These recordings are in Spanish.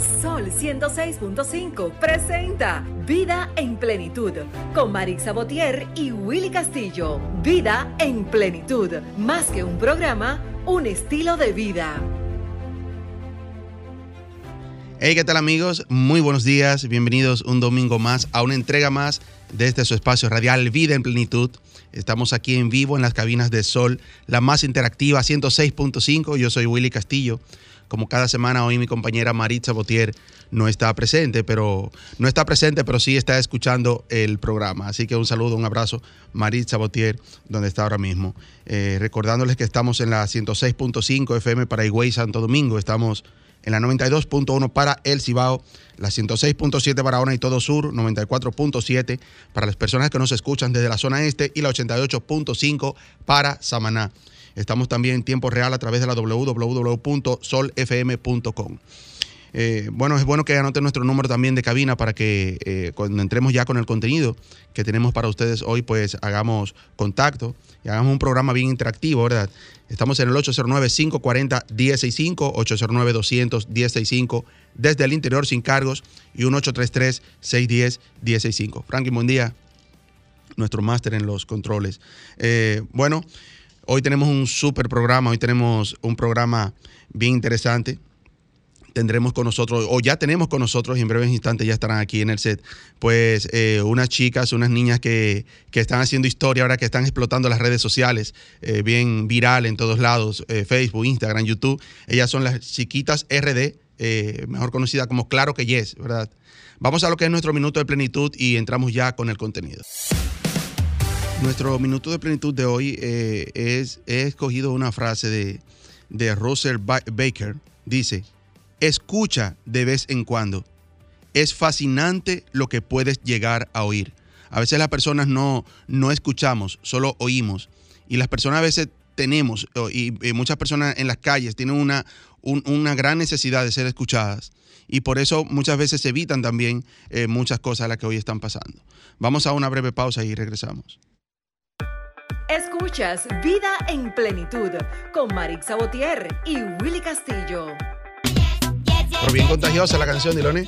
Sol 106.5 presenta Vida en Plenitud con Marix Botier y Willy Castillo. Vida en Plenitud, más que un programa, un estilo de vida. Hey, ¿qué tal amigos? Muy buenos días, bienvenidos un domingo más a una entrega más de este su espacio radial Vida en Plenitud. Estamos aquí en vivo en las cabinas de Sol, la más interactiva 106.5. Yo soy Willy Castillo. Como cada semana hoy mi compañera Maritza Botier no está presente, pero no está presente, pero sí está escuchando el programa. Así que un saludo, un abrazo, Maritza Botier, donde está ahora mismo. Eh, recordándoles que estamos en la 106.5 FM para Higüey, Santo Domingo. Estamos en la 92.1 para El Cibao, la 106.7 para Ona y todo Sur, 94.7 para las personas que nos escuchan desde la zona este y la 88.5 para Samaná. Estamos también en tiempo real a través de la www.solfm.com. Eh, bueno, es bueno que anoten nuestro número también de cabina para que eh, cuando entremos ya con el contenido que tenemos para ustedes hoy, pues hagamos contacto y hagamos un programa bien interactivo, ¿verdad? Estamos en el 809-540-1065, 809-200-1065, desde el interior sin cargos y un 833-610-1065. Frankie, buen día. Nuestro máster en los controles. Eh, bueno, hoy tenemos un súper programa, hoy tenemos un programa bien interesante tendremos con nosotros, o ya tenemos con nosotros, y en breves instantes ya estarán aquí en el set, pues eh, unas chicas, unas niñas que, que, están haciendo historia ahora, que están explotando las redes sociales, eh, bien viral en todos lados, eh, Facebook, Instagram, YouTube. Ellas son las chiquitas RD, mejor conocida como Claro que Yes, ¿verdad? Vamos a lo que es nuestro minuto de plenitud y entramos ya con el contenido. Nuestro minuto de plenitud de hoy es, he escogido una frase de, de Russell Baker. Dice, Escucha de vez en cuando. Es fascinante lo que puedes llegar a oír. A veces las personas no, no escuchamos, solo oímos. Y las personas a veces tenemos, y, muchas personas en las calles tienen una, una gran necesidad de ser escuchadas. Y por eso muchas veces evitan también eh, muchas cosas a las que hoy están pasando. Vamos a una breve pausa y regresamos. Escuchas Vida en Plenitud con Marix Sabotier y Willy Castillo. Pero bien contagiosa la canción, Diloni.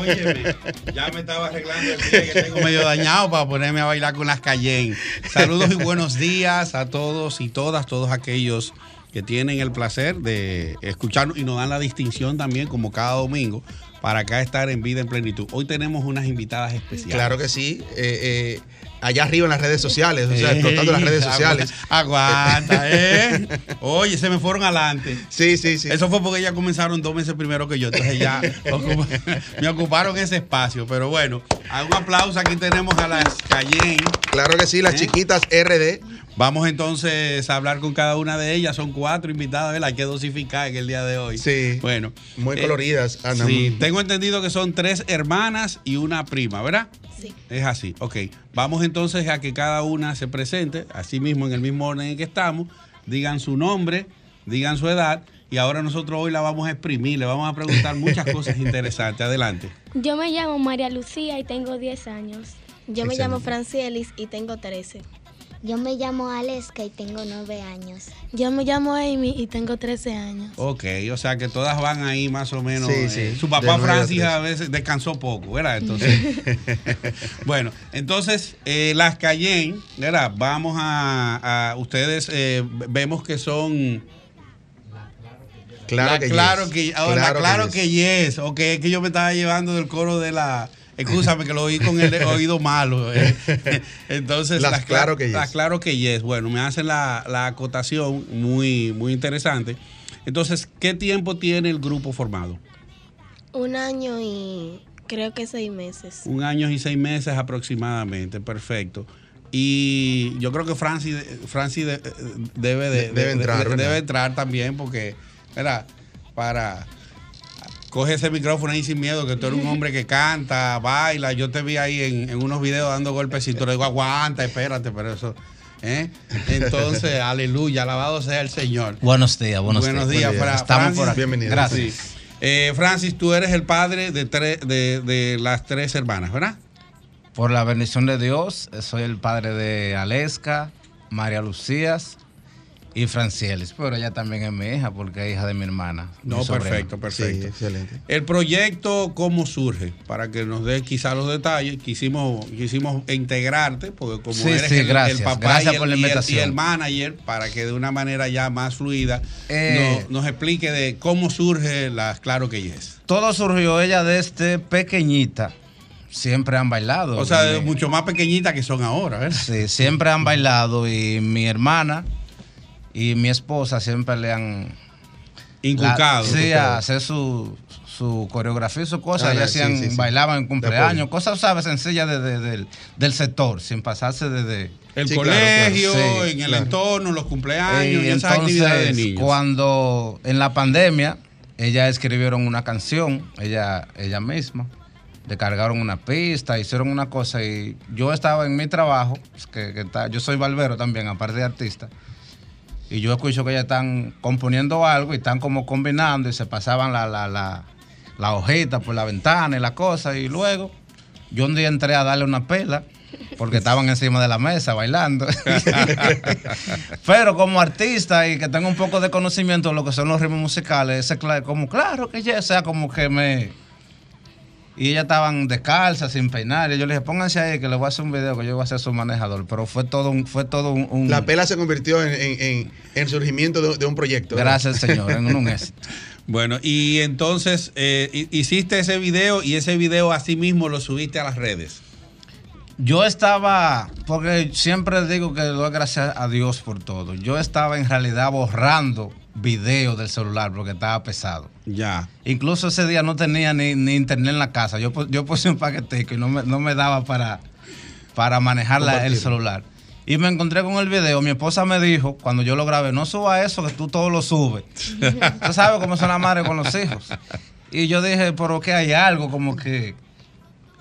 óyeme, ya me estaba arreglando el pie que tengo medio dañado para ponerme a bailar con las Cayenne. Saludos y buenos días a todos y todas, todos aquellos que tienen el placer de escucharnos y nos dan la distinción también, como cada domingo, para acá estar en vida en plenitud. Hoy tenemos unas invitadas especiales. Claro que sí. Eh, eh, allá arriba en las redes sociales, o sea, explotando las redes sociales. Aguanta, ¿eh? Oye, se me fueron adelante. Sí, sí, sí. Eso fue porque ya comenzaron dos meses primero que yo, entonces ya me ocuparon ese espacio. Pero bueno, un aplauso. Aquí tenemos a las Cayenne. Claro que sí, las ¿Eh? chiquitas RD. Vamos entonces a hablar con cada una de ellas. Son cuatro invitadas, ¿verdad? Hay que dosificar en el día de hoy. Sí. Bueno. Muy eh, coloridas, Ana. Sí, tengo entendido que son tres hermanas y una prima, ¿verdad? Sí. Es así, ok. Vamos entonces a que cada una se presente, así mismo en el mismo orden en que estamos, digan su nombre, digan su edad, y ahora nosotros hoy la vamos a exprimir, le vamos a preguntar muchas cosas interesantes. Adelante. Yo me llamo María Lucía y tengo 10 años. Yo me llamo Francielis y tengo 13. Yo me llamo Aleska y tengo nueve años. Yo me llamo Amy y tengo 13 años. Ok, o sea que todas van ahí más o menos. Sí, sí. Eh, su papá Francis a, veces descansó poco, ¿verdad? Entonces, bueno, entonces eh, las Cayenne, ¿verdad? Vamos a, ustedes eh, vemos que son... Claro, que, claro que, ahora, claro, que, yes. Ok, es que yo me estaba llevando del coro de la Escúchame que lo oí con el oído malo. Eh. Entonces, las, claro que yes. claro que yes. Bueno, me hacen la, acotación muy, muy interesante. Entonces, ¿qué tiempo tiene el grupo formado? Un año y creo que seis meses. Un año y seis meses aproximadamente, perfecto. Y yo creo que Francis, Francis debe, de, entrar, debe entrar también porque, era para coge ese micrófono ahí sin miedo, que tú eres un hombre que canta, baila. Yo te vi ahí en, unos videos dando golpes y tú le digo, aguanta, espérate, pero eso. ¿eh? Entonces, aleluya, alabado sea el Señor. Buenos días, buenos, buenos días. Buenos Estamos por aquí. Bienvenido. Gracias. Eh, Francis, tú eres el padre de, de, de las tres hermanas, ¿verdad? Por la bendición de Dios, soy el padre de Aleska, María Lucías y Francielis. Pero ella también es mi hija porque es hija de mi hermana. No, perfecto, perfecto. Sí, excelente. El proyecto, ¿cómo surge? Para que nos dé quizá los detalles. Quisimos, quisimos integrarte, porque como Sí, eres sí, el, gracias. el papá Gracias y, el, por la y el- invitación. y el manager, para que de una manera ya más fluida Eh. nos, nos explique de cómo surge las Claro que Yes. Todo surgió ella desde pequeñita. Siempre han bailado. O sea, Y- mucho más pequeñitas que son ahora, ¿verdad? Sí, siempre han bailado y mi hermana y mi esposa siempre le han Inculcado. la- sí, a hacer su, su coreografía y su cosa. Ah, Ellas sí, hacían, sí, sí. bailaban en De cumpleaños, cosas, ¿sabes? Sencillas de- de- del, del sector, sin pasarse desde. El claro, colegio, claro. Sí, en el claro. entorno, los cumpleaños, Y y esas actividades de entonces, niños. cuando en la pandemia, ellas escribieron una canción, ella, ella misma, descargaron una pista, hicieron una cosa y yo estaba en mi trabajo, pues, que, que está- yo soy barbero también, aparte de artista, y yo escucho que ellas están componiendo algo y están como combinando y se pasaban la, la, la, la hojita por la ventana y la cosa y luego yo un día entré a darle una pela porque estaban encima de la mesa bailando. Pero como artista y que tengo un poco de conocimiento de lo que son los ritmos musicales, ese como claro que ya sea como que me... Y ellas estaban descalzas, sin peinar. Y yo les dije, pónganse ahí que les voy a hacer un video que yo voy a ser su manejador. Pero fue todo un... Fue todo un, un- La pela se convirtió en, en- en- en el surgimiento de, de un proyecto. ¿verdad? Gracias, señor, en un éxito. Bueno, y entonces eh, hi- hiciste ese video y ese video así mismo lo subiste a las redes. Yo estaba, porque siempre digo que doy gracias a Dios por todo. Yo estaba en realidad borrando videos del celular porque estaba pesado. Ya. Incluso ese día no tenía ni, ni internet en la casa. Yo, yo puse un paquetico y no me, no me daba para, para manejar la- el celular. Y me encontré con el video. Mi esposa me dijo, cuando yo lo grabé, no suba eso, que tú todo lo subes. tú sabes cómo son las madres con los hijos. Y yo dije, pero que hay algo como que...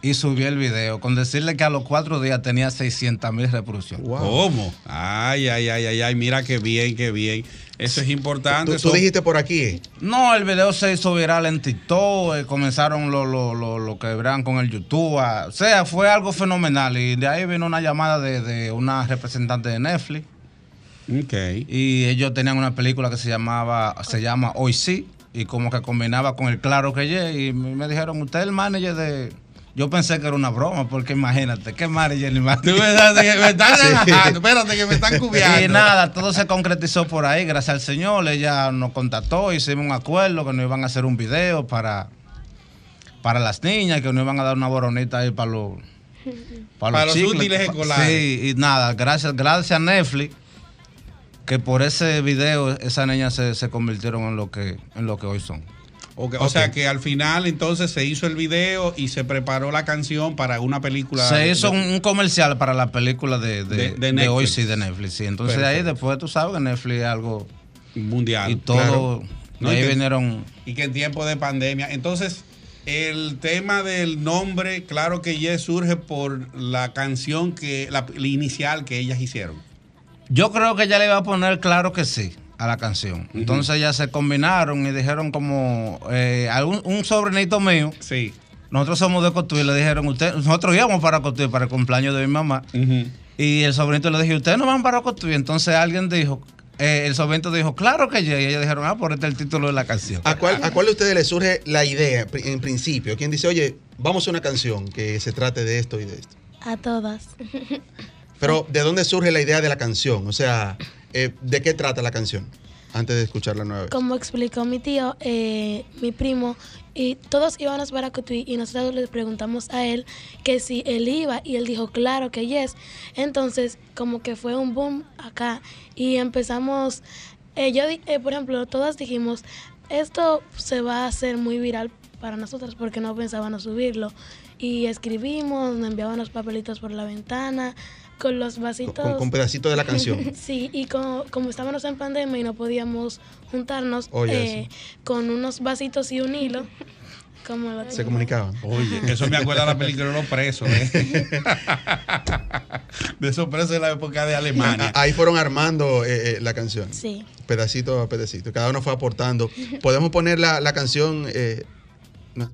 Y subí el video con decirle que a los cuatro días tenía 600 mil reproducciones. Wow. ¿Cómo? Ay, ay, ay, ay, ay, mira qué bien, qué bien. Eso es importante. Tú, tú Son- dijiste por aquí. eh, No, el video se hizo viral en TikTok, eh, comenzaron lo, lo, lo, lo que verán con el YouTube. ah, o sea, fue algo fenomenal. Y de ahí vino una llamada de, de una representante de Netflix. Ok. Y ellos tenían una película que se llamaba, se llama Hoy Sí, y como que combinaba con el Claro que Ye. Y me me dijeron, usted es el manager de. Yo pensé que era una broma, porque imagínate, ¿qué Tú manager? me estás relajando, espérate que me están cubriendo. Y nada, todo se concretizó por ahí, gracias al Señor. Ella nos contactó, hicimos un acuerdo que nos iban a hacer un video para, para las niñas, que nos iban a dar una boronita ahí para los, Para los chicles. útiles escolares. Sí, y nada, gracias, gracias a Netflix, que por ese video esas niñas se, se convirtieron en lo que en lo que hoy son. O sea que al final entonces se hizo el video y se preparó la canción para una película. Se de- hizo un, comercial para la película de, de, De- hoy sí, de Netflix. Entonces de ahí después tú sabes que Netflix es algo... mundial. y todo... claro. No, de ahí que- vinieron... Y que en tiempo de pandemia. Entonces, el tema del nombre, claro que ya surge por la canción que, la, la inicial que ellas hicieron. Yo creo que ella le iba a poner claro que sí a la canción. Entonces ya se combinaron y dijeron como eh, algún- un sobrinito mío. Sí. Nosotros somos de Cotuí, le dijeron usted, nosotros íbamos para Cotuí para el cumpleaños de mi mamá. Y el sobrinito le dijo, ustedes no van para Cotuí. Entonces alguien dijo, eh, el sobrinito dijo, claro que ya. Y ellos dijeron, ah, por este es el título de la canción. ¿A cuál, ¿A cuál de ustedes les surge la idea en principio? ¿Quién dice, oye, vamos a una canción que se trate de esto y de esto? A todas. Pero, ¿de dónde surge la idea de la canción? O sea, eh, ¿de qué trata la canción? Antes de escucharla nueva. Como explicó mi tío, eh, mi primo, y todos íbamos para Cotuí y nosotros le preguntamos a él que si él iba y él dijo claro que yes. Entonces como que fue un boom acá y empezamos, eh, yo eh, por ejemplo, todas dijimos, esto se va a hacer muy viral para nosotros porque no pensábamos subirlo. Y escribimos, nos enviaban los papelitos por la ventana, con los vasitos. con- con pedacitos de la canción. Sí, y como, como estábamos en pandemia y no podíamos juntarnos eh, con unos vasitos y un hilo, como lo Se comunicaban. Oye, eso me acuerda de la película de los presos. ¿eh? de esos presos de la época de Alemania. Ahí fueron armando eh, eh, la canción. Sí. Pedacito a pedacito. Cada uno fue aportando. Podemos poner la, la canción. eh, no.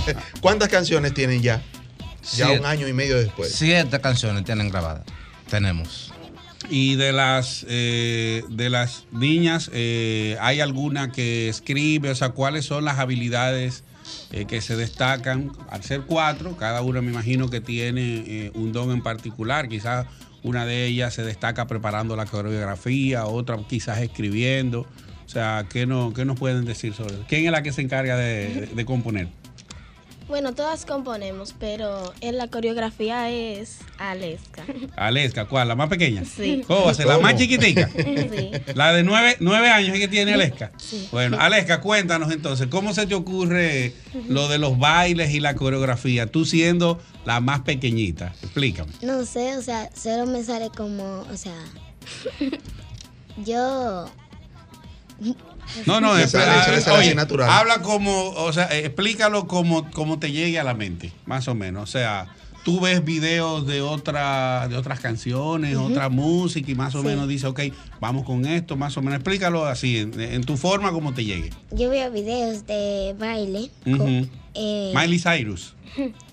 ¿Cuántas canciones tienen ya? Ya Siete. un año y medio después. Siete canciones tienen grabadas. Tenemos. Y de las eh, de las niñas, eh, ¿hay alguna que escribe? O sea, ¿cuáles son las habilidades eh, que se destacan? Al ser cuatro, cada una me imagino que tiene eh, un don en particular. Quizás una de ellas se destaca preparando la coreografía, otra quizás escribiendo. O sea, ¿qué, no, qué nos pueden decir sobre eso? ¿Quién es la que se encarga de, de- de componer? Bueno, todas componemos, pero en la coreografía es Aleska. Aleska, ¿cuál? ¿La más pequeña? Sí. ¿Cómo? ¿La más ¿Cómo? chiquitica? Sí. La de nueve, nueve años es que tiene Aleska. Bueno, Aleska, cuéntanos entonces, ¿cómo se te ocurre lo de los bailes y la coreografía? Tú siendo la más pequeñita, explícame. No sé, o sea, solo me sale como, o sea, yo, No, no, Le es- sale- se le sale así oye, natural. habla como, o sea, eh, explícalo como, como te llegue a la mente, más o menos. O sea, tú ves videos de, otra, de otras canciones, otra música y más o Sí. menos dices, ok, vamos con esto, más o menos. Explícalo así, en, en tu forma, como te llegue. yo veo videos de baile. Ujú. eh, Miley Cyrus.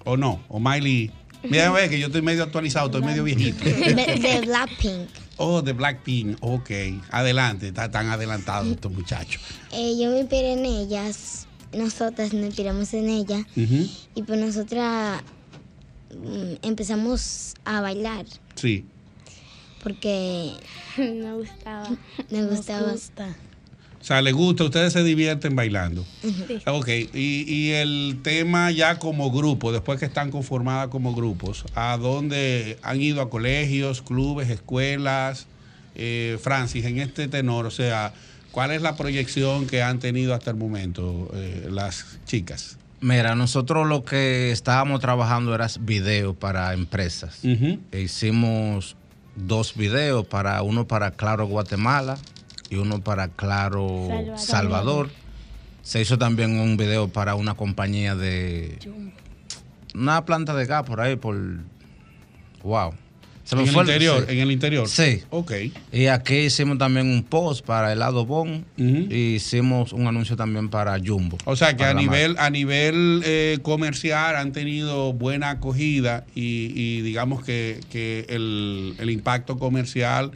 ¿O no? ¿O Miley? Mira, ve que yo estoy medio actualizado, estoy medio viejito. de, de Blackpink. Oh, de Blackpink. Ok. Adelante, está tan adelantado estos muchachos. Eh, yo me inspiré en ellas, nosotras nos inspiramos en ellas y pues nosotras mm, empezamos a bailar Sí. porque Me gustaba. nos gustaba. gusta. O sea, le gusta, ustedes se divierten bailando. Sí. Ok, y, y el tema ya como grupo, después que están conformadas como grupos, ¿a dónde han ido a colegios, clubes, escuelas? Eh, Francis, en este tenor, o sea, ¿cuál es la proyección que han tenido hasta el momento eh, las chicas? Mira, nosotros lo que estábamos trabajando era video para empresas. E hicimos dos videos, para uno para Claro Guatemala y uno para Claro Salvador. Salvador. Se hizo también un video para una compañía de una planta de gas por ahí por wow. Se me en el interior, sí. en el interior. Sí. Ok. Y aquí hicimos también un post para helado Bon Ujú. y hicimos un anuncio también para Jumbo. O sea que a nivel, a nivel eh, comercial han tenido buena acogida y, y digamos que, que el, el impacto comercial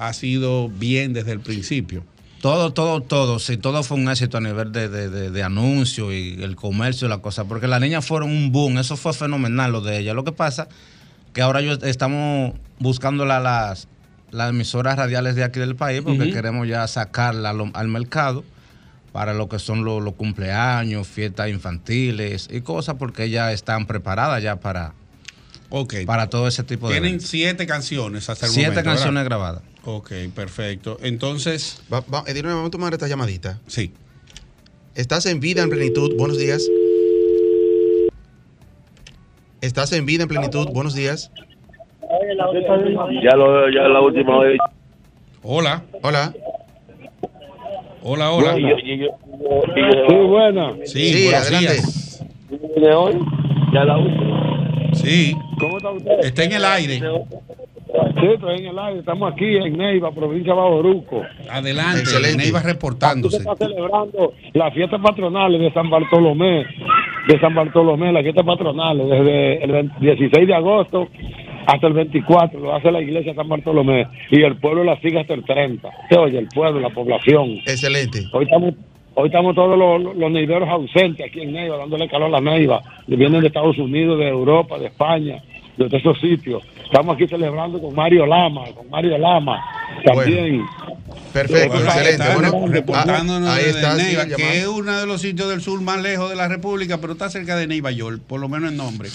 ha sido bien desde el principio. Todo, todo, todo, sí, todo fue un éxito a nivel de, de, de, de anuncio y el comercio y la cosa, porque las niñas fueron un boom, eso fue fenomenal lo de ellas. Lo que pasa que ahora yo estamos buscando la- las, las emisoras radiales de aquí del país porque queremos ya sacarla al, al mercado para lo que son los, cumpleaños, fiestas infantiles y cosas, porque ellas están preparadas ya para, para todo ese tipo de Tienen eventos. siete canciones hasta el Siete momento. ¿verdad? canciones grabadas. Ok, perfecto. Entonces, Va, va, Edilio, vamos a tomar esta llamadita. sí. Estás en vida en plenitud. Buenos días. Estás en vida en plenitud. Buenos días. Ya, lo, ya la última vez. Hola, Hola. hola, hola. Yo- sí, buena. Sí, Sí, adelante. días. ¿De hoy? Ya la última. Sí, ¿Cómo está usted? está en el aire. Sí, estoy en el aire. Estamos aquí en Neiva, provincia de Baboruco. Adelante, Excelente. Neiva Aquí reportándose. se está celebrando las fiestas patronales de San Bartolomé. De San Bartolomé, las fiestas patronales, desde el 20 16 de agosto hasta el 24. Lo hace la iglesia de San Bartolomé. Y el pueblo la sigue hasta el 30. Se oye, el pueblo, la población. Excelente. Hoy estamos, hoy estamos todos los, los neiveros ausentes aquí en Neiva, dándole calor a la Neiva. Que vienen de Estados Unidos, de Europa, de España, de todos esos sitios. Estamos aquí celebrando con Mario Lama, con Mario Lama. También. Perfecto, Bueno, ahí excelente. está, Bueno, reportándonos ah, ahí está, Neiva, que es uno de los sitios del sur más lejos de la República, pero está cerca de Neiva York, por lo menos en nombre.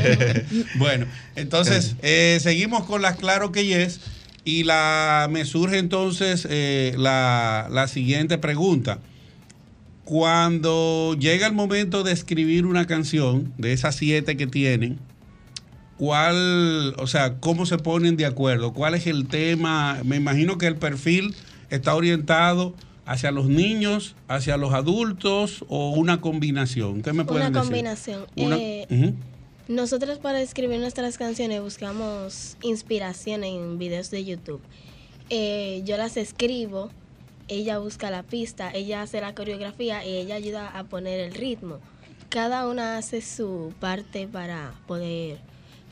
bueno, entonces eh, seguimos con las Claro que Yes y la me surge entonces eh, la, la siguiente pregunta. Cuando llega el momento de escribir una canción, de esas siete que tienen, ¿cuál, o sea, cómo se ponen de acuerdo? ¿Cuál es el tema? Me imagino que el perfil está orientado hacia los niños, hacia los adultos o una combinación. ¿Qué me pueden Una decir? combinación. Una- Eh, Ujú. Nosotros para escribir nuestras canciones buscamos inspiración en videos de YouTube. Eh, yo las escribo, ella busca la pista, ella hace la coreografía y ella ayuda a poner el ritmo. cada una hace su parte para poder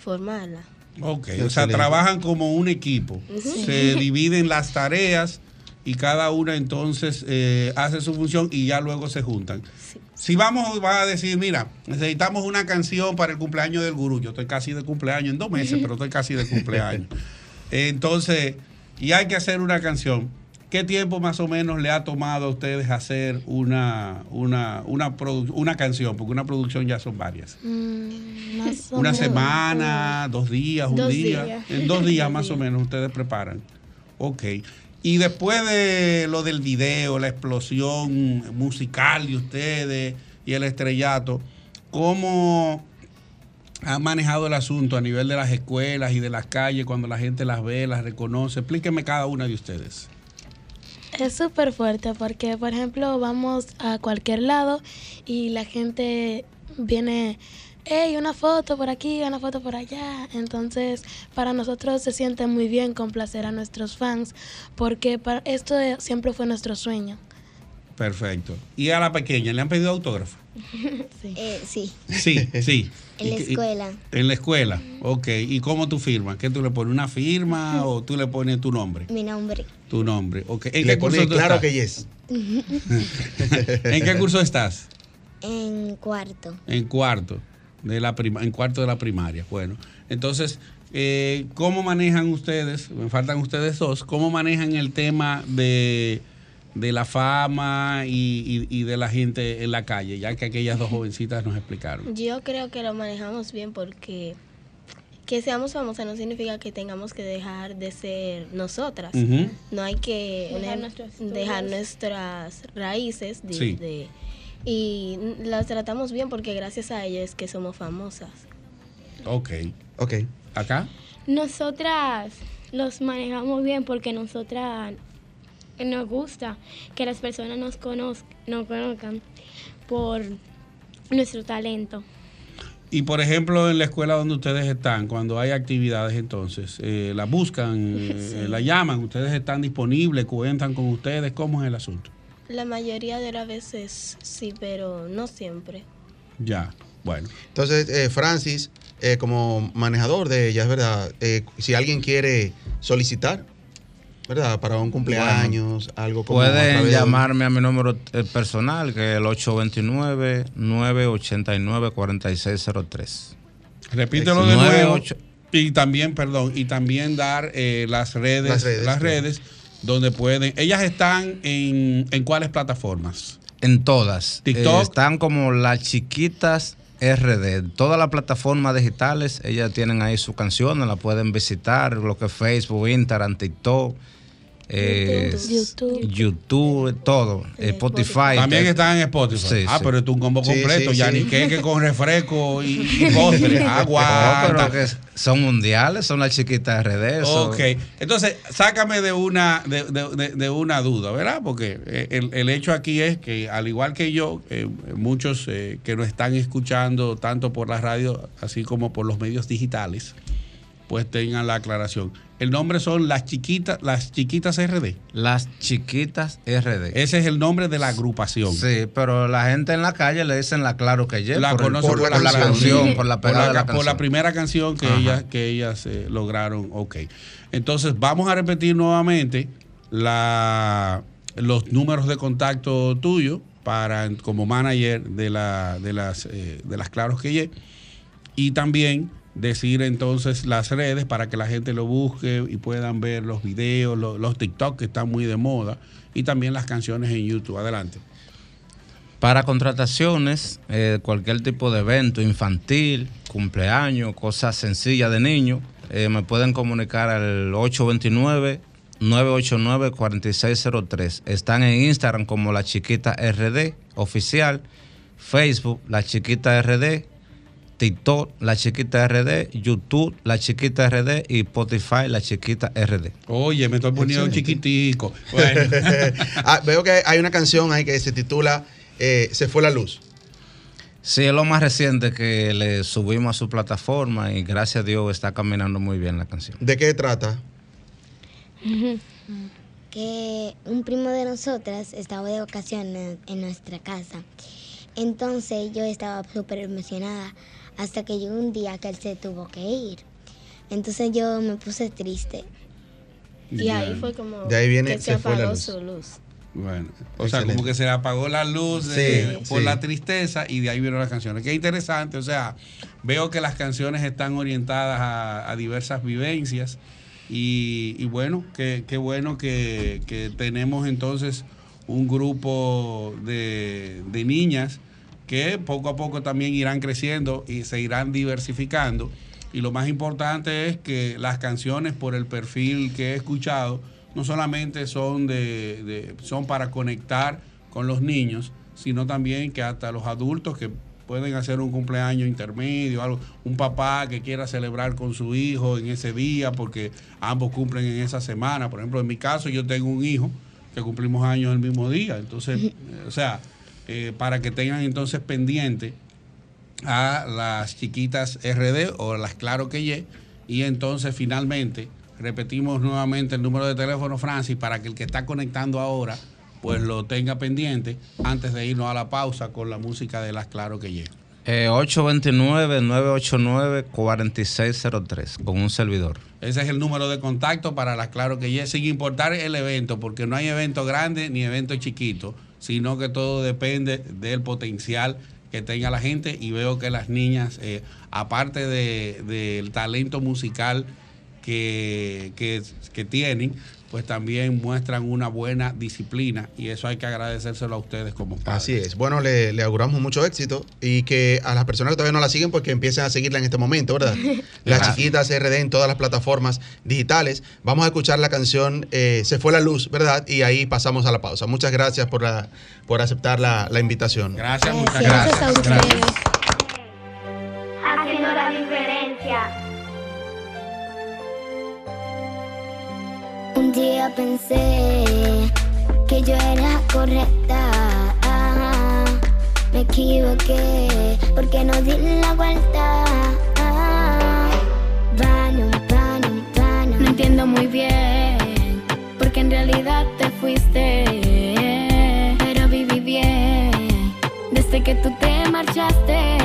formarla. Ok, o sea, trabajan como un equipo. Se dividen las tareas y cada una entonces eh, hace su función y ya luego se juntan. Si vamos va a decir, mira, necesitamos una canción para el cumpleaños del gurú. Yo estoy casi de cumpleaños en dos meses, pero estoy casi de cumpleaños. Entonces, y hay que hacer una canción. ¿Qué tiempo más o menos le ha tomado a ustedes hacer una, una, una, una canción? Porque una producción ya son varias. Mm, más o Una menos. semana, dos días, un Dos día. días. En dos días más o menos ustedes preparan. Ok. Y después de lo del video, la explosión musical de ustedes y el estrellato, ¿cómo han manejado el asunto a nivel de las escuelas y de las calles cuando la gente las ve, las reconoce? Explíqueme cada una de ustedes. Es súper fuerte porque, por ejemplo, vamos a cualquier lado y la gente viene, hey, una foto por aquí, una foto por allá. Entonces, para nosotros se siente muy bien complacer a nuestros fans porque para, esto siempre fue nuestro sueño. Perfecto. ¿Y a la pequeña le han pedido autógrafo? sí. Eh, sí. Sí, sí. En la ¿Y qué- y- escuela. En la escuela, ok. ¿Y cómo tú firmas? ¿Qué tú le pones? ¿Una firma o tú le pones tu nombre? Mi nombre. Tu nombre, ok. ¿En Le qué curso tú claro estás? que yes. ¿En qué curso estás? en cuarto. En cuarto de la prima, en cuarto de la primaria. Bueno, entonces, eh, ¿cómo manejan ustedes? Me faltan ustedes dos. ¿Cómo manejan el tema de, de la fama y, y- y de la gente en la calle? Ya que aquellas dos jovencitas nos explicaron. Yo creo que lo manejamos bien porque que seamos famosas no significa que tengamos que dejar de ser nosotras. No hay que Dejar nuestros nuestras raíces de- Sí. de- y las tratamos bien porque gracias a ellas es que somos famosas. Ok. Ok. ¿Acá? Nosotras los manejamos bien porque nosotras nos gusta que las personas nos, conozcan, nos conozcan por nuestro talento. Y por ejemplo, en la escuela donde ustedes están, cuando hay actividades, entonces, eh, la buscan, eh, la llaman, ustedes están disponibles, cuentan con ustedes, ¿cómo es el asunto? La mayoría de las veces sí, pero no siempre. Ya, bueno. Entonces, eh, Francis, eh, como manejador de ellas, ¿verdad? Eh, si alguien quiere solicitar, ¿verdad? Para un cumpleaños, algo como... Pueden llamarme a mi número eh, personal, que es el 829-989-4603. Repítelo de Nueve, nuevo. ocho- Y también, perdón, y también dar eh, las redes, Las las redes, redes, claro. donde pueden. Ellas están en, en cuáles plataformas? En todas. TikTok. Eh, están como las chiquitas RD. Todas las plataformas digitales, ellas tienen ahí sus canciones, la pueden visitar, lo que es Facebook, Instagram, TikTok, eh, YouTube. YouTube, todo, eh, Spotify. También están en Spotify. Sí, ah, sí. pero es un combo completo. sí, ya sí. ni que, que con refresco y, y postre, agua. No, pero que son mundiales, son las chiquitas RD. son- Ok, entonces sácame de una, de, de- de- de una duda, ¿verdad? Porque eh, el, el hecho aquí es que, al igual que yo, eh, muchos eh, que nos están escuchando tanto por la radio así como por los medios digitales, pues tengan la aclaración. El nombre son las chiquitas, las chiquitas RD. Las chiquitas RD. Ese es el nombre de la agrupación. Sí, pero la gente en la calle le dicen la claro que yes, La por, conoce por por la, la canción, por la por pegada la, de la por la canción. primera canción que Ajá. ellas, que ellas eh, lograron. Ok. Entonces, vamos a repetir nuevamente la, los números de contacto tuyo para como manager de, la, de, las, eh, de las Claros que. Y también decir entonces las redes para que la gente lo busque y puedan ver los videos, los, los TikTok que están muy de moda y también las canciones en YouTube. Adelante. Para contrataciones, eh, cualquier tipo de evento infantil, cumpleaños, cosas sencillas de niños, eh, me pueden comunicar al 829-989-4603. Están en Instagram como La Chiquita RD oficial, Facebook La Chiquita RD, TikTok La Chiquita RD, YouTube La Chiquita RD y Spotify La Chiquita RD. Oye, me estoy poniendo Excelente. chiquitico. Bueno. Ah, veo que hay una canción ahí que se titula eh, Se fue la luz. Sí, es lo más reciente que le subimos a su plataforma y gracias a Dios está caminando muy bien la canción. ¿De qué trata? que un primo de nosotras estaba de vacaciones en nuestra casa. Entonces yo estaba súper emocionada hasta que llegó un día que él se tuvo que ir. Entonces yo me puse triste. Y ahí fue como De ahí viene- que se, se fue la apagó luz. su luz. Bueno, o sea, como que se le apagó la luz Sí, por sí. la tristeza y de ahí vieron las canciones. Qué interesante, o sea, veo que las canciones están orientadas a, a diversas vivencias y, y bueno, qué, qué bueno que, que tenemos entonces un grupo de, de niñas que poco a poco también irán creciendo y se irán diversificando. Y lo más importante es que las canciones, por el perfil que he escuchado, no solamente son, de, de- son para conectar con los niños, sino también que hasta los adultos que pueden hacer un cumpleaños intermedio, algo, un papá que quiera celebrar con su hijo en ese día, porque ambos cumplen en esa semana. Por ejemplo, en mi caso, yo tengo un hijo que cumplimos años el mismo día. Entonces, o sea, eh, para que tengan entonces pendiente a las chiquitas RD o las Claro que Ye. Y entonces finalmente repetimos nuevamente el número de teléfono, Francis, para que el que está conectando ahora pues lo tenga pendiente antes de irnos a la pausa con la música de las Claro que Ye. Eh, 829-989-4603 con un servidor. Ese es el número de contacto para las Claro que Ye, sin importar el evento, porque no hay evento grande ni evento chiquito, sino que todo depende del potencial que tenga la gente y veo que las niñas, eh, aparte de- del talento musical que, que tienen, pues también muestran una buena disciplina y eso hay que agradecérselo a ustedes como padres. Así es. Bueno, le, le auguramos mucho éxito y que a las personas que todavía no la siguen, pues que empiecen a seguirla en este momento, ¿verdad? Las Gracias. chiquitas RD en todas las plataformas digitales. Vamos a escuchar la canción eh, Se fue la luz, ¿verdad? Y ahí pasamos a la pausa. Muchas gracias por, la, por aceptar la, la invitación. Gracias, muchas Gracias a ustedes. Un día pensé que yo era correcta. Me equivoqué porque no di la vuelta. Vano, vano, vano. No entiendo muy bien, porque en realidad te fuiste. Pero viví bien desde que tú te marchaste.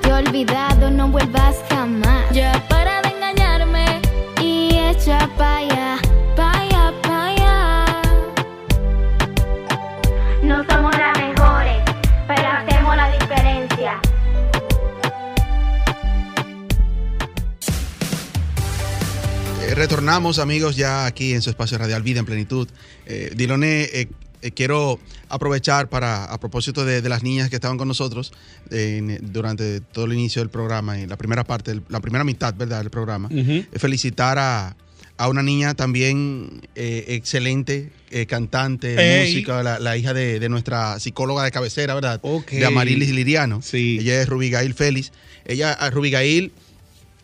Te he olvidado, no vuelvas jamás. Ya para de engañarme y echa pa' allá, pa' allá, pa' allá. No somos las mejores, pero hacemos la diferencia. Eh, retornamos, amigos, ya aquí en su espacio radial Vida en Plenitud. Eh, Diloné, eh, eh, quiero aprovechar para, a propósito de, de las niñas que estaban con nosotros eh, en- durante todo el inicio del programa y la primera parte, la primera mitad, ¿verdad?, del programa, eh, felicitar a, a una niña también eh, excelente, eh, cantante, Ey. música, la, la hija de, de nuestra psicóloga de cabecera, ¿verdad? Ok. De Amarilis Liriano. Sí. Ella es Rubigail Félix. Ella, Rubigail,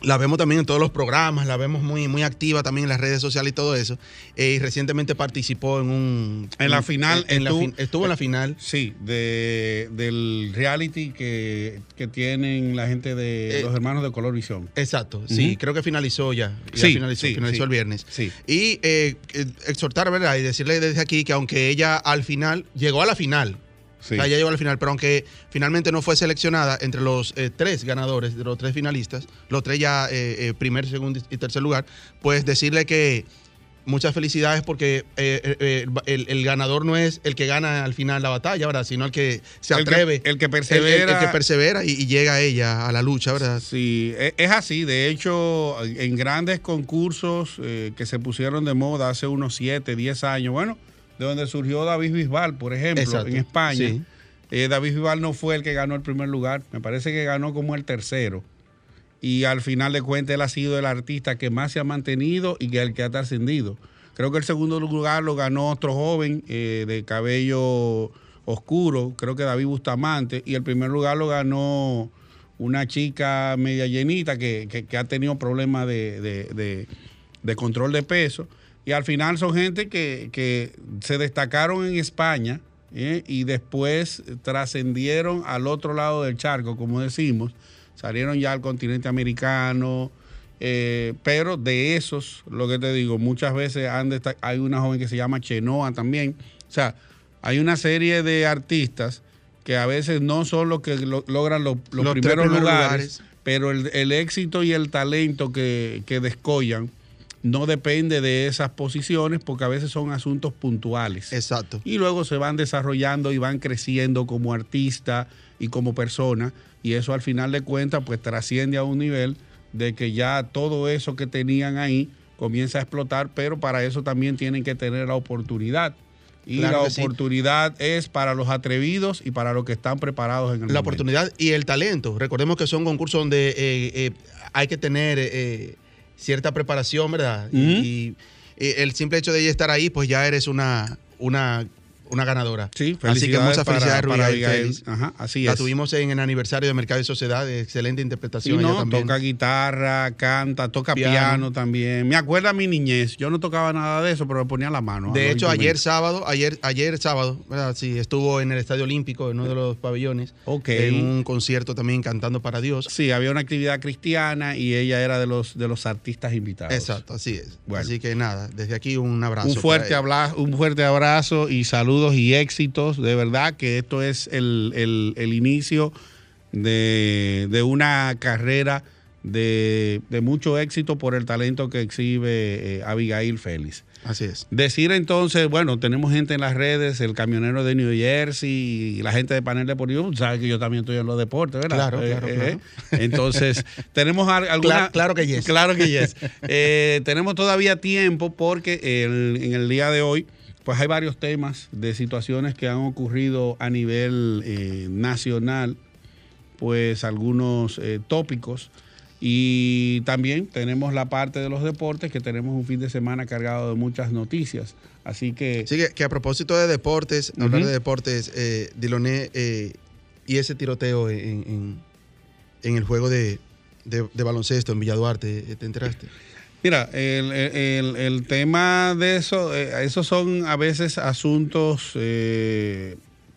la vemos también en todos los programas, la vemos muy, muy activa también en las redes sociales y todo eso. Eh, y recientemente participó en un... En la final en la estuvo- fin- estuvo en la final. Sí, de, del reality que, que tienen la gente de Eh, los hermanos de Color Visión. Exacto, sí, creo que finalizó ya. ya Sí, finalizó, sí, finalizó sí. el viernes. Sí. Y eh, exhortar, ¿verdad? Y decirle desde aquí que aunque ella al final llegó a la final, Sí. O sea, ella llegó a la final, pero aunque finalmente no fue seleccionada entre los eh, tres ganadores, de los tres finalistas, los tres ya eh, eh, primer, segundo y tercer lugar, pues decirle que muchas felicidades porque eh, eh, el, el ganador no es el que gana al final la batalla, ¿verdad? Sino el que se que- atreve. el que el- el- persevera. El, que persevera y, y llega a ella, a la lucha, ¿verdad? Sí, e- es así. De hecho, en grandes concursos eh, que se pusieron de moda hace unos 7, 10 años, bueno, de donde surgió David Bisbal, por ejemplo, Exacto, en España. sí. Eh, David Bisbal no fue el que ganó el primer lugar, me parece que ganó como el tercero. Y al final de cuentas, él ha sido el artista que más se ha mantenido y que el que ha trascendido. Creo que el segundo lugar lo ganó otro joven eh, de cabello oscuro, creo que David Bustamante, y el primer lugar lo ganó una chica media llenita que, que- que ha tenido problemas de, de- de- de control de peso. Y al final son gente que, que se destacaron en España ¿eh? y después trascendieron al otro lado del charco, como decimos. Salieron ya al continente americano. eh, pero de esos, lo que te digo, muchas veces han hay una joven que se llama Chenoa también. O sea, hay una serie de artistas que a veces no son los que lo- logran lo- los, primeros primeros lugares, lugares. pero el, el éxito y el talento que, que descollan no depende de esas posiciones porque a veces son asuntos puntuales. Exacto. Y luego se van desarrollando y van creciendo como artista y como persona y eso al final de cuentas pues trasciende a un nivel de que ya todo eso que tenían ahí comienza a explotar, pero para eso también tienen que tener la oportunidad. Y Claro la sí. oportunidad es para los atrevidos y para los que están preparados en el La momento. oportunidad y el talento. Recordemos que son concursos donde eh, eh, hay que tener eh, cierta preparación, ¿verdad? Y- eh, el simple hecho de ella estar ahí, pues ya eres una, una, una ganadora. Sí, Así que muchas para- felicidades, para Abigail. Ajá, así La es. tuvimos en el aniversario de Mercado y Sociedad, de excelente interpretación. no, también. toca guitarra, canta, toca piano. Piano. también. Me acuerda mi niñez. Yo no tocaba nada de eso, pero me ponía la mano. De hecho, ayer sábado, ayer, ayer sábado, ¿verdad? Sí, estuvo en el Estadio Olímpico, en uno de los pabellones, Ok. en un concierto también cantando para Dios. Sí, había una actividad cristiana y ella era de los, de los artistas invitados. Exacto, así es. Bueno. Así que nada, desde aquí un abrazo. Un fuerte, abla- un fuerte abrazo y saludos y éxitos. De verdad que esto es el, el- el inicio de, de una carrera de, de mucho éxito por el talento que exhibe eh, Abigail Félix. Así es. Decir entonces, bueno, tenemos gente en las redes, el camionero de New Jersey, y la gente de Panel Deportivo, sabes que yo también estoy en los deportes, ¿verdad? Claro, claro, claro. Entonces, tenemos al- alguna... Cla- claro que yes. Claro que yes. Eh, tenemos todavía tiempo porque el- en el día de hoy, pues hay varios temas de situaciones que han ocurrido a nivel eh, nacional, pues algunos eh, tópicos. Y también tenemos la parte de los deportes, que tenemos un fin de semana cargado de muchas noticias. Así que Sí, que, que a propósito de deportes, hablar de deportes, eh, Diloné eh, y ese tiroteo en, en- en el juego de, de- de baloncesto en Villa Duarte, eh, ¿te enteraste? Mira, el, el- el tema de eso, eh, esos son a veces asuntos eh,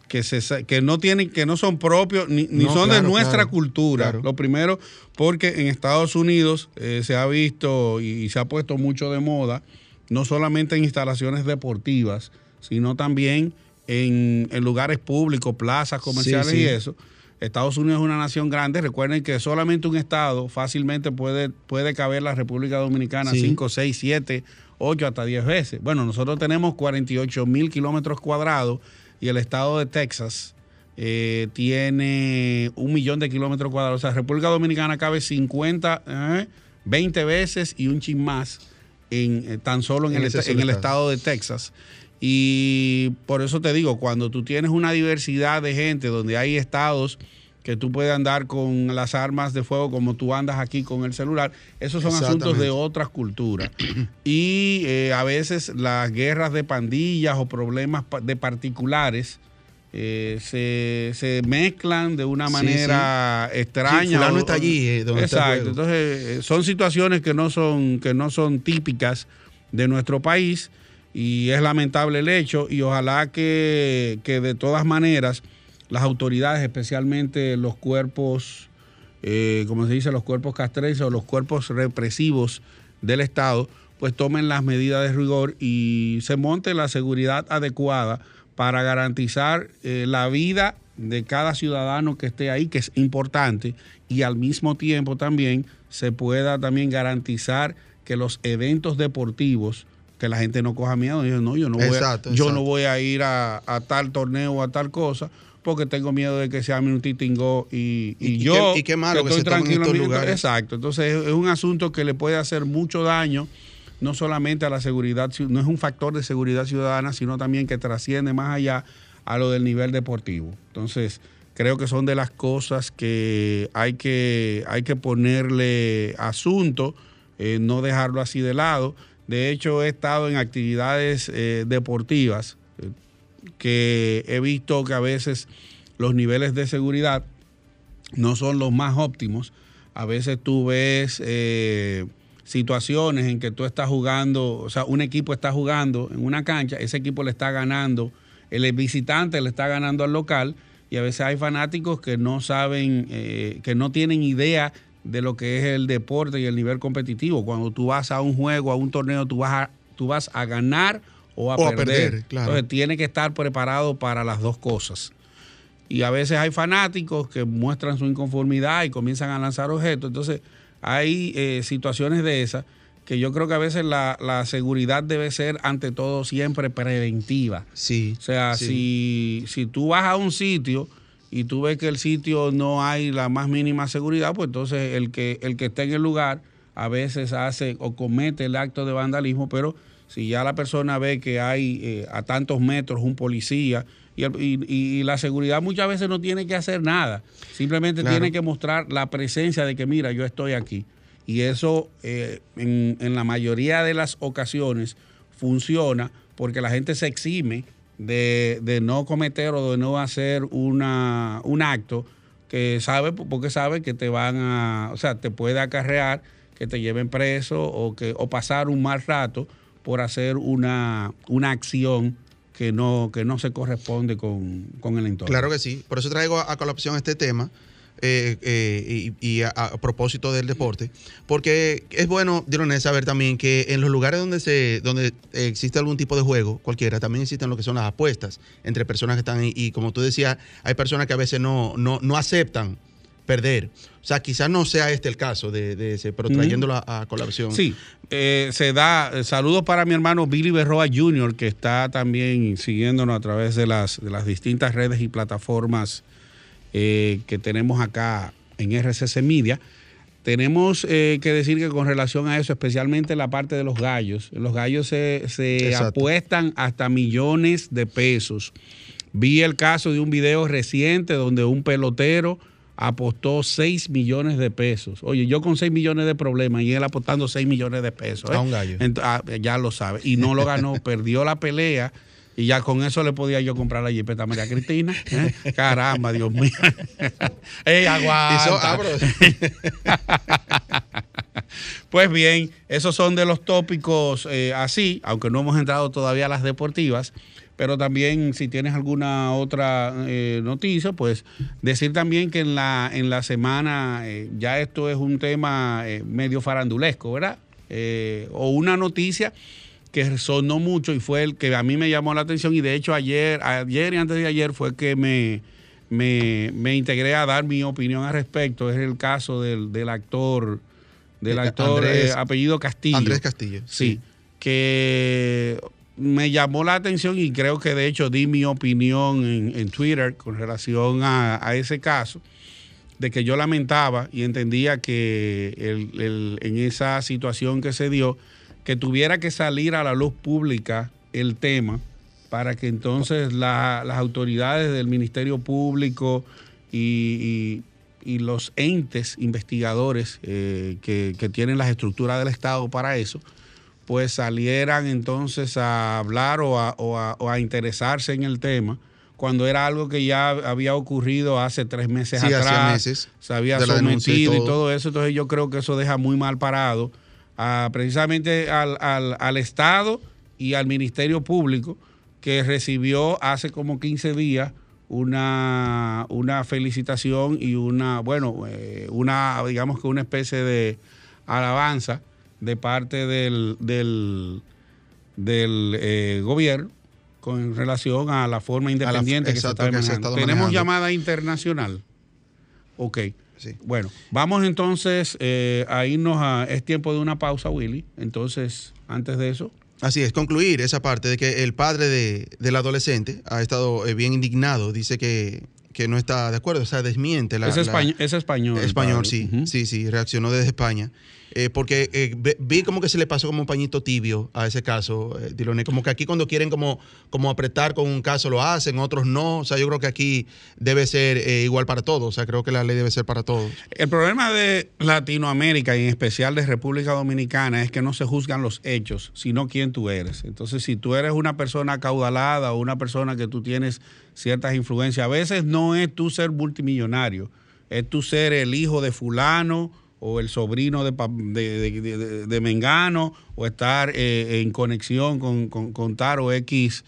que, se, que no tienen, que no son propios ni, ni No, son claro, de nuestra claro, cultura. claro. Lo primero, porque en Estados Unidos eh, se ha visto y, y se ha puesto mucho de moda, no solamente en instalaciones deportivas, sino también en, en lugares públicos, plazas comerciales Sí, sí. y eso. Estados Unidos es una nación grande. Recuerden que solamente un estado fácilmente puede, puede caber la República Dominicana Sí. 5, 6, 7, 8, hasta 10 veces. Bueno, nosotros tenemos 48 mil kilómetros cuadrados y el estado de Texas eh, tiene un millón de kilómetros cuadrados. O sea, República Dominicana cabe 50, eh, 20 veces y un chin más en, eh, tan solo en, En el, en estado de Texas. Y por eso te digo, cuando tú tienes una diversidad de gente, donde hay estados que tú puedes andar con las armas de fuego como tú andas aquí con el celular, esos son asuntos de otras culturas. Y eh, a veces las guerras de pandillas o problemas de particulares eh, se, se mezclan de una Sí, manera extraña. Sí, fulano o- está allí, eh, donde Exacto. Entonces, eh, son situaciones que no son, que no son típicas de nuestro país y es lamentable el hecho y ojalá que, que de todas maneras las autoridades, especialmente los cuerpos, eh, como se dice, los cuerpos castrenses o los cuerpos represivos del Estado, pues tomen las medidas de rigor y se monte la seguridad adecuada para garantizar eh, la vida de cada ciudadano que esté ahí, que es importante, y al mismo tiempo también se pueda también garantizar que los eventos deportivos, que la gente no coja miedo, dice, no, yo no voy, Exacto, a, yo exacto. no voy a ir a, a tal torneo o a tal cosa, porque tengo miedo de que sea minutitingo y, y, Y- y yo qué- y qué malo que estoy se tranquilo en estos mi- lugares. Exacto, entonces es- es un asunto que le puede hacer mucho daño no solamente a la seguridad, no es un factor de seguridad ciudadana, sino también que trasciende más allá a lo del nivel deportivo. Entonces, creo que son de las cosas que hay que, hay que ponerle asunto, eh, no dejarlo así de lado. De hecho, he estado en actividades eh, deportivas que he visto que a veces los niveles de seguridad no son los más óptimos. A veces tú ves eh, situaciones en que tú estás jugando, o sea, un equipo está jugando en una cancha, ese equipo le está ganando, el visitante le está ganando al local y a veces hay fanáticos que no saben, eh, que no tienen idea de lo que es el deporte y el nivel competitivo. Cuando tú vas a un juego, a un torneo, tú vas a, tú vas a ganar o a O a perder. perder, claro. Entonces tiene que estar preparado para las dos cosas. Y a veces hay fanáticos que muestran su inconformidad y comienzan a lanzar objetos. Entonces, hay eh, situaciones de esas que yo creo que a veces la, la seguridad debe ser, ante todo, siempre preventiva. Sí. O sea, si, si tú vas a un sitio y tú ves que el sitio no hay la más mínima seguridad, pues entonces el que, el que está en el lugar a veces hace o comete el acto de vandalismo, pero si ya la persona ve que hay eh, a tantos metros un policía y, el- y- y la seguridad muchas veces no tiene que hacer nada, simplemente Claro. tiene que mostrar la presencia de que mira, yo estoy aquí. Y eso eh, en, en la mayoría de las ocasiones funciona porque la gente se exime de, de no cometer o de no hacer una, un acto que sabe, porque sabe que te van a, o sea, te puede acarrear que te lleven preso o, que, o pasar un mal rato por hacer una, una acción que no, que no se corresponde con, con el entorno. Claro que sí. Por eso traigo a, a este tema. Eh, eh, y, y a, a propósito del deporte, porque es bueno, Diloné, saber también que en los lugares donde se donde existe algún tipo de juego, cualquiera, también existen lo que son las apuestas entre personas que están ahí. Y como tú decías, hay personas que a veces no, no, no aceptan perder. O sea, quizás no sea este el caso de, de ese, pero trayéndolo a, a colación. Sí, eh, se da. saludos para mi hermano Billy Berroa Jr., que está también siguiéndonos a través de las, de las distintas redes y plataformas eh, que tenemos acá en RCC Media. Tenemos eh, que decir que con relación a eso, especialmente la parte de los gallos, los gallos se, se apuestan hasta millones de pesos. Vi el caso de un video reciente donde un pelotero apostó 6 millones de pesos. Oye, yo con 6 millones de problemas y él apostando 6 millones de pesos. ¿eh? A un gallo. Ah, ya lo sabe. Y no lo ganó, perdió la pelea. Y ya con eso le podía yo comprar la jipeta a María Cristina. ¿eh? Caramba, Dios mío. ¡Ey, aguanta! Ah, Pues bien, esos son de los tópicos eh, así, aunque no hemos entrado todavía a las deportivas, pero también si tienes alguna otra eh, noticia, pues decir también que en la, en la semana eh, ya esto es un tema medio farandulesco, ¿verdad? O una noticia que sonó mucho y fue el que a mí me llamó la atención y de hecho ayer, ayer y antes de ayer fue que me, me, me integré a dar mi opinión al respecto. Es el caso del, del actor, del Eh, actor Andrés- eh, apellido Castillo. Andrés Castillo. Sí, que me llamó la atención y creo que de hecho di mi opinión en, en Twitter con relación a, a ese caso, de que yo lamentaba y entendía que el- el- en esa situación que se dio, que tuviera que salir a la luz pública el tema para que entonces la- las autoridades del Ministerio Público y, y- y los entes investigadores eh, que, que tienen las estructuras del Estado para eso, pues salieran entonces a hablar o a, o a- o a interesarse en el tema, cuando era algo que ya había ocurrido hace tres meses Sí, atrás, meses se había y sometido y todo. eso, entonces yo creo que eso deja muy mal parado a, precisamente al, al- al Estado y al Ministerio Público, que recibió hace como 15 días una, una felicitación y una, bueno, eh, una, digamos que una especie de alabanza de parte del, del, del eh, gobierno con relación a la forma independiente que, se exacto, está que se ha manejando. Tenemos manejando. llamada internacional. Ok. Sí. Bueno, vamos entonces eh, a irnos a... Es tiempo de una pausa, Willy. Entonces, antes de eso... Así es, concluir esa parte de que el padre de, del adolescente ha estado eh, bien indignado, dice que, que no está de acuerdo, o sea, desmiente la... es, la- español, es español. Español, sí, sí, sí, reaccionó desde España. Eh, porque eh, vi como que se le pasó como un pañito tibio a ese caso, eh, Diloné. Como que aquí cuando quieren como, como apretar con un caso lo hacen, otros no. O sea, yo creo que aquí debe ser eh, igual para todos. O sea, creo que la ley debe ser para todos. El problema de Latinoamérica y en especial de República Dominicana es que no se juzgan los hechos, sino quién tú eres. Entonces, si tú eres una persona caudalada o una persona que tú tienes ciertas influencias, a veces no es tú ser multimillonario, es tú ser el hijo de fulano o el sobrino de, de- de Mengano o estar eh, en conexión con, con, con tal o X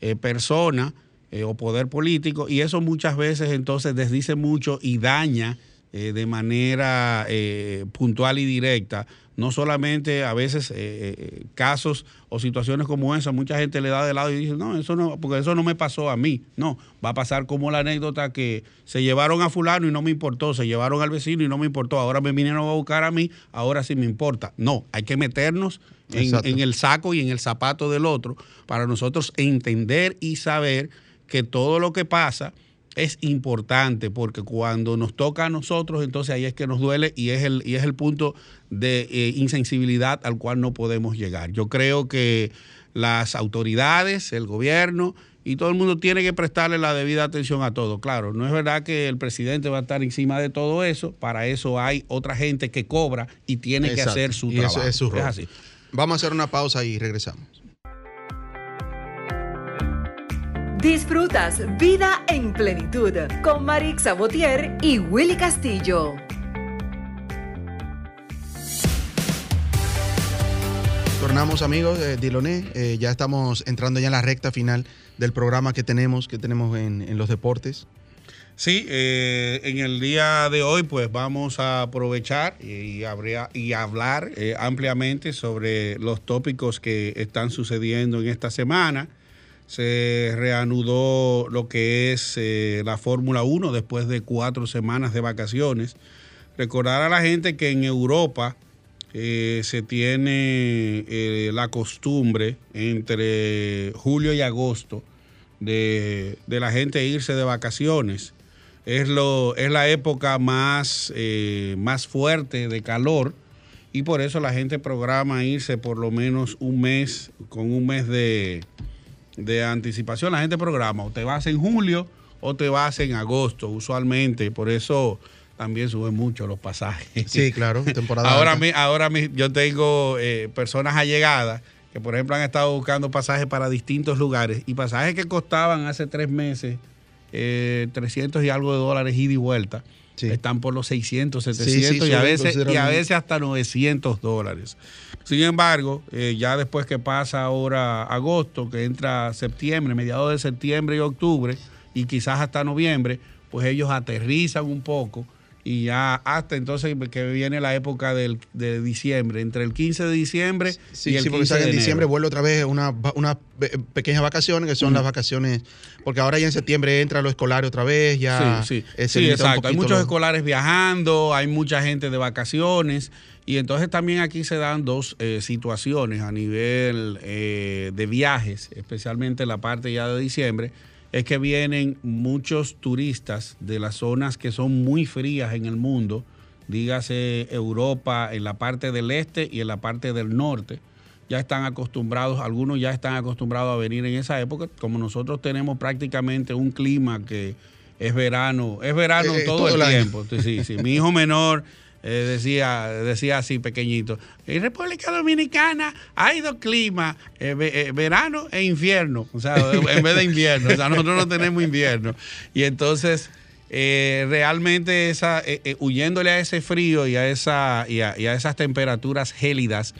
eh, persona eh, o poder político. Y eso muchas veces entonces desdice mucho y daña eh, de manera eh, puntual y directa, no solamente a veces eh, eh, casos o situaciones como esa, mucha gente le da de lado y dice, no, eso no, porque eso no me pasó a mí, no, va a pasar como la anécdota que se llevaron a fulano y no me importó, se llevaron al vecino y no me importó, ahora me vinieron a buscar a mí, ahora sí me importa. No, hay que meternos en, el saco y en el zapato del otro para nosotros entender y saber que todo lo que pasa es importante porque cuando nos toca a nosotros, entonces ahí es que nos duele y es el, y es el punto de eh, insensibilidad al cual no podemos llegar. Yo creo que las autoridades, el gobierno y todo el mundo tiene que prestarle la debida atención a todo. Claro, no es verdad que el presidente va a estar encima de todo eso, para eso hay otra gente que cobra y tiene Exacto. que hacer su Y eso trabajo. es su rol. así. Vamos a hacer una pausa y regresamos. Disfrutas Vida en Plenitud con Marix Sabotier y Willy Castillo. Tornamos amigos de Diloné, eh, ya estamos entrando ya en la recta final del programa que tenemos, que tenemos en, en los deportes. Sí, eh, en el día de hoy pues vamos a aprovechar y, habría- y hablar eh, ampliamente sobre los tópicos que están sucediendo en esta semana. Se reanudó lo que es eh, la Fórmula 1 después de cuatro semanas de vacaciones. Recordar a la gente que en Europa eh, se tiene eh, la costumbre entre julio y agosto de, de la gente irse de vacaciones. Es, lo, es la época más, más fuerte de calor y por eso la gente programa irse por lo menos un mes, con un mes de, de anticipación. La gente programa, o te vas en julio o te vas en agosto, usualmente. Por eso también suben mucho los pasajes. Sí, claro, temporada ahora, mi- ahora mi- yo tengo eh, personas allegadas que, por ejemplo, han estado buscando pasajes para distintos lugares y pasajes que costaban hace tres meses eh, 300 y algo de dólares ida y vuelta. Sí. Están por los 600, sí, 700 y, a suben veces, y a considerablemente. veces hasta 900 dólares. Sin embargo, eh, ya después que pasa ahora agosto, que entra septiembre, mediados de septiembre y octubre, y quizás hasta noviembre, pues ellos aterrizan un poco y ya hasta entonces que viene la época del, de diciembre, entre el 15 de diciembre Sí, y el sí, porque 15 saben, de en enero. diciembre vuelve otra vez unas pe- pequeñas vacaciones que son las vacaciones, porque ahora ya en septiembre entra lo escolar otra vez, ya Sí, sí. eh, Sí, exacto. Hay muchos escolares viajando, hay mucha gente de vacaciones. Y entonces también aquí se dan dos eh, situaciones a nivel eh, de viajes, especialmente en la parte ya de diciembre, es que vienen muchos turistas de las zonas que son muy frías en el mundo, dígase Europa en la parte del este y en la parte del norte. Ya están acostumbrados, algunos ya están acostumbrados a venir en esa época, como nosotros tenemos prácticamente un clima que es verano, es verano Eh, eh, todo, todo el el tiempo. Sí, sí. Mi hijo menor eh, decía, decía así pequeñito, en República Dominicana hay dos climas, eh, eh, verano e invierno, o sea, en vez de invierno, o sea, nosotros no tenemos invierno. Y entonces, realmente esa, huyéndole a ese frío y a, esa, y a, y a esas temperaturas gélidas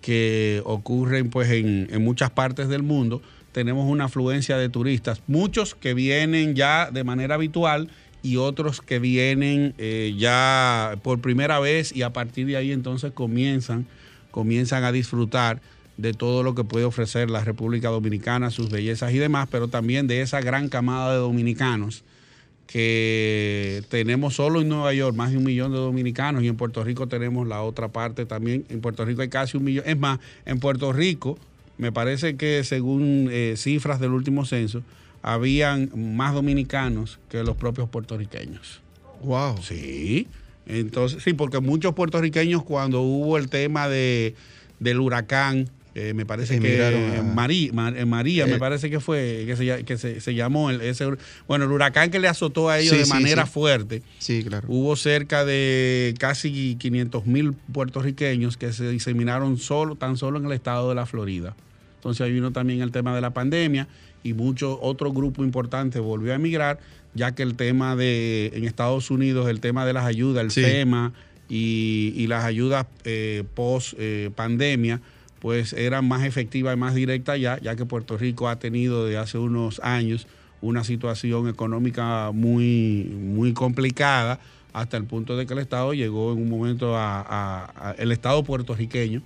que ocurren pues en, en muchas partes del mundo, tenemos una afluencia de turistas, muchos que vienen ya de manera habitual y otros que vienen eh, ya por primera vez y a partir de ahí entonces comienzan, comienzan a disfrutar de todo lo que puede ofrecer la República Dominicana, sus bellezas y demás, pero también de esa gran camada de dominicanos que tenemos solo en Nueva York más de un millón de dominicanos y en Puerto Rico tenemos la otra parte también. En Puerto Rico hay casi un millón. Es más, en Puerto Rico me parece que según eh, cifras del último censo, habían más dominicanos que los propios puertorriqueños. Wow. Sí. Entonces, sí, porque muchos puertorriqueños cuando hubo el tema de, del huracán, eh, me parece que a- eh, María, me Eh, parece que fue, que se, que se, se llamó, el, ese, bueno, el huracán que le azotó a ellos Sí, de sí, manera sí. fuerte. Sí, claro. Hubo cerca de casi 500 mil puertorriqueños que se diseminaron solo, tan solo en el estado de la Florida. Entonces ahí vino también el tema de la pandemia y mucho otro grupo importante volvió a emigrar, ya que el tema de en Estados Unidos, el tema de las ayudas, el Sí. FEMA y, y las ayudas eh, post eh, pandemia, pues eran más efectivas y más directas ya, ya que Puerto Rico ha tenido de hace unos años una situación económica muy, muy complicada hasta el punto de que el Estado llegó en un momento a, a- a- el Estado puertorriqueño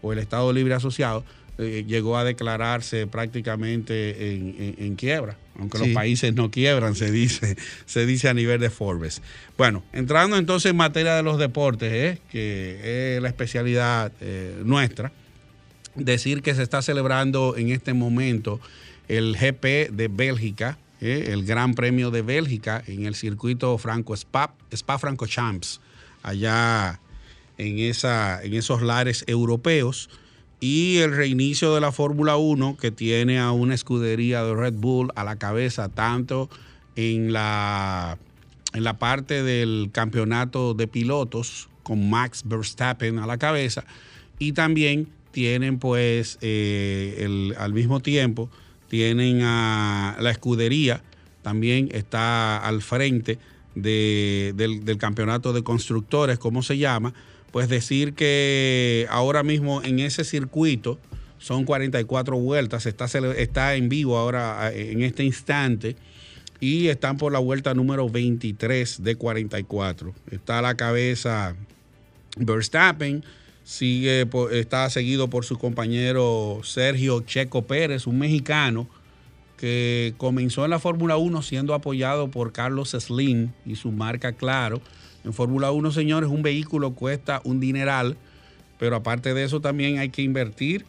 o el Estado Libre Asociado eh, llegó a declararse prácticamente en, en- en quiebra, aunque los países no quiebran, se dice, se dice a nivel de Forbes. Bueno, entrando entonces en materia de los deportes, ¿eh? que es la especialidad eh, nuestra, decir que se está celebrando en este momento el GP de Bélgica, ¿eh? el Gran Premio de Bélgica en el circuito Franco Spa, Spa Franco Champs, allá en, esa, en esos lares europeos. Y el reinicio de la Fórmula 1 que tiene a una escudería de Red Bull a la cabeza, tanto en la, en la parte del campeonato de pilotos, con Max Verstappen a la cabeza, y también tienen pues eh, el- al mismo tiempo, tienen a la escudería, también está al frente de- del, del campeonato de constructores, ¿cómo se llama? Pues decir que ahora mismo en ese circuito son 44 vueltas, está, está en vivo ahora en este instante y están por la vuelta número 23 de 44. Está a la cabeza Verstappen, sigue, está seguido por su compañero Sergio Checo Pérez, un mexicano que comenzó en la Fórmula 1 siendo apoyado por Carlos Slim y su marca Claro. En Fórmula 1, señores, un vehículo cuesta un dineral, pero aparte de eso también hay que invertir.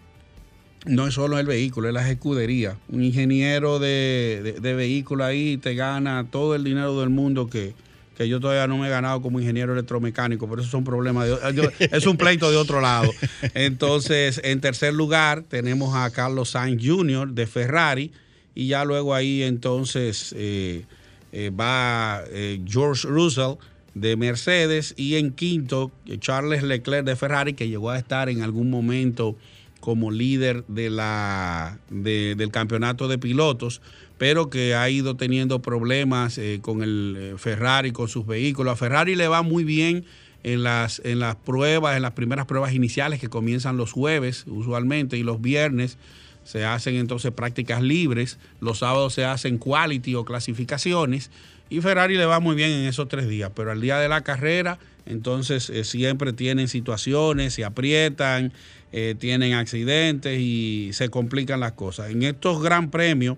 No es solo el vehículo, es las escuderías. Un ingeniero de, de, vehículo ahí te gana todo el dinero del mundo que, que yo todavía no me he ganado como ingeniero electromecánico, pero eso son problemas de yo- es un pleito de otro lado. Entonces, en tercer lugar tenemos a Carlos Sainz Jr. de Ferrari y ya luego ahí entonces eh, eh, va eh, George Russell de Mercedes y en quinto Charles Leclerc de Ferrari que llegó a estar en algún momento como líder de la, de- del campeonato de pilotos, pero que ha ido teniendo problemas eh, con el eh, Ferrari, con sus vehículos. A Ferrari le va muy bien en las, en las pruebas, en las primeras pruebas iniciales que comienzan los jueves usualmente y los viernes se hacen entonces prácticas libres, los sábados se hacen quality o clasificaciones y Ferrari le va muy bien en esos tres días, pero al día de la carrera entonces eh, siempre tienen situaciones, se aprietan, eh, tienen accidentes y se complican las cosas. En estos gran premios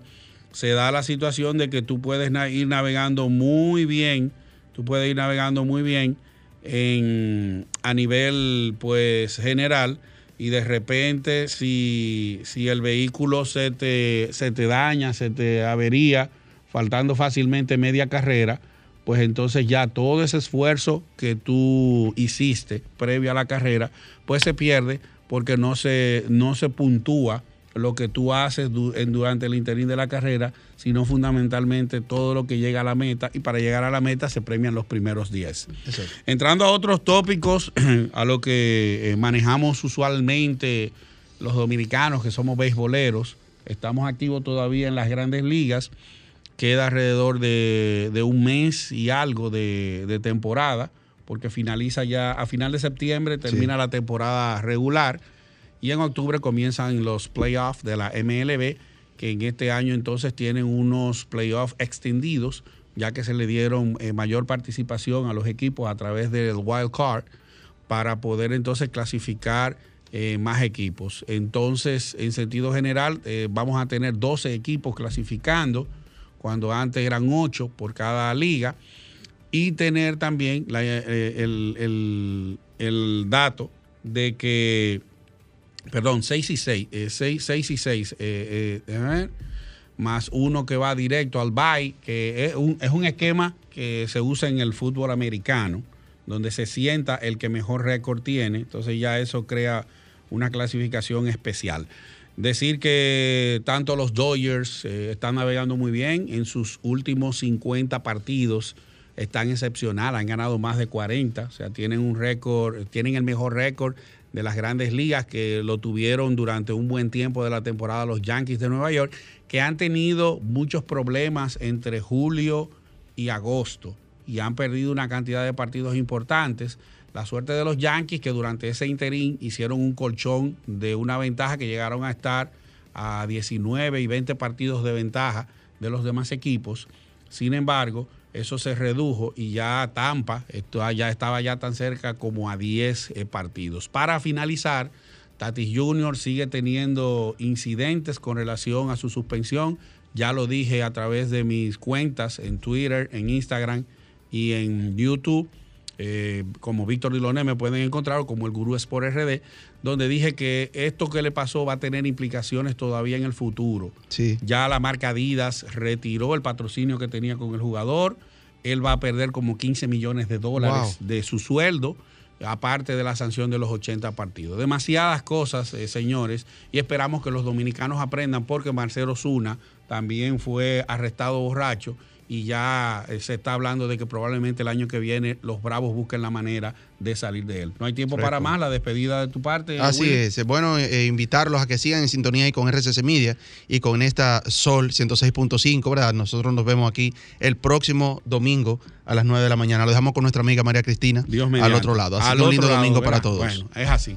se da la situación de que tú puedes ir navegando muy bien, tú puedes ir navegando muy bien en, a nivel pues general y de repente si, si el vehículo se te, se te daña, se te avería, faltando fácilmente media carrera, pues entonces ya todo ese esfuerzo que tú hiciste previo a la carrera, pues se pierde porque no se, no se puntúa lo que tú haces durante el interín de la carrera, sino fundamentalmente todo lo que llega a la meta y para llegar a la meta se premian los primeros 10. Entrando a otros tópicos, a lo que eh, manejamos usualmente los dominicanos que somos beisboleros, estamos activos todavía en las grandes ligas, queda alrededor de, de un mes y algo de, de temporada, porque finaliza ya a final de septiembre, termina la temporada regular y en octubre comienzan los playoffs de la MLB, que en este año entonces tienen unos playoffs extendidos, ya que se le dieron eh, mayor participación a los equipos a través del wild card para poder entonces clasificar eh, más equipos. Entonces, en sentido general, eh, vamos a tener 12 equipos clasificando, cuando antes eran 8 por cada liga, y tener también la- eh, el, el- el dato de que, perdón, 6 y 6, 6, y 6, más uno que va directo al bye, que es un, es un esquema que se usa en el fútbol americano, donde se sienta el que mejor récord tiene, entonces ya eso crea una clasificación especial. Decir que tanto los Dodgers eh, están navegando muy bien en sus últimos 50 partidos, están excepcional, han ganado más de 40, o sea, tienen un récord, tienen el mejor récord de las grandes ligas que lo tuvieron durante un buen tiempo de la temporada los Yankees de Nueva York, que han tenido muchos problemas entre julio y agosto y han perdido una cantidad de partidos importantes. La suerte de los Yankees que durante ese interín hicieron un colchón de una ventaja que llegaron a estar a 19 y 20 partidos de ventaja de los demás equipos. Sin embargo, eso se redujo y ya Tampa esto ya estaba ya tan cerca como a 10 eh, partidos. Para finalizar, Tatis Jr. sigue teniendo incidentes con relación a su suspensión. Ya lo dije a través de mis cuentas en Twitter, en Instagram y en YouTube. Eh, como Víctor Diloné me pueden encontrar o como el Gurú Sport RD, donde dije que esto que le pasó va a tener implicaciones todavía en el futuro. Sí. Ya la marca Adidas retiró el patrocinio que tenía con el jugador. Él va a perder como 15 millones de dólares de su sueldo, aparte de la sanción de los 80 partidos. Demasiadas cosas, eh, señores, y esperamos que los dominicanos aprendan porque Marcelo Zuna también fue arrestado borracho y ya eh, se está hablando de que probablemente el año que viene los Bravos busquen la manera de salir de él. No hay tiempo para más, la despedida de tu parte. Así Will. es. Bueno, eh, invitarlos a que sigan en sintonía y con RCC Media y con esta Sol 106.5, ¿verdad? Nosotros nos vemos aquí el próximo domingo a las 9 de la mañana. Lo dejamos con nuestra amiga María Cristina Dios al mediante. otro lado. Así Al que un lindo lado, domingo ¿verdad? para todos. Bueno, es así.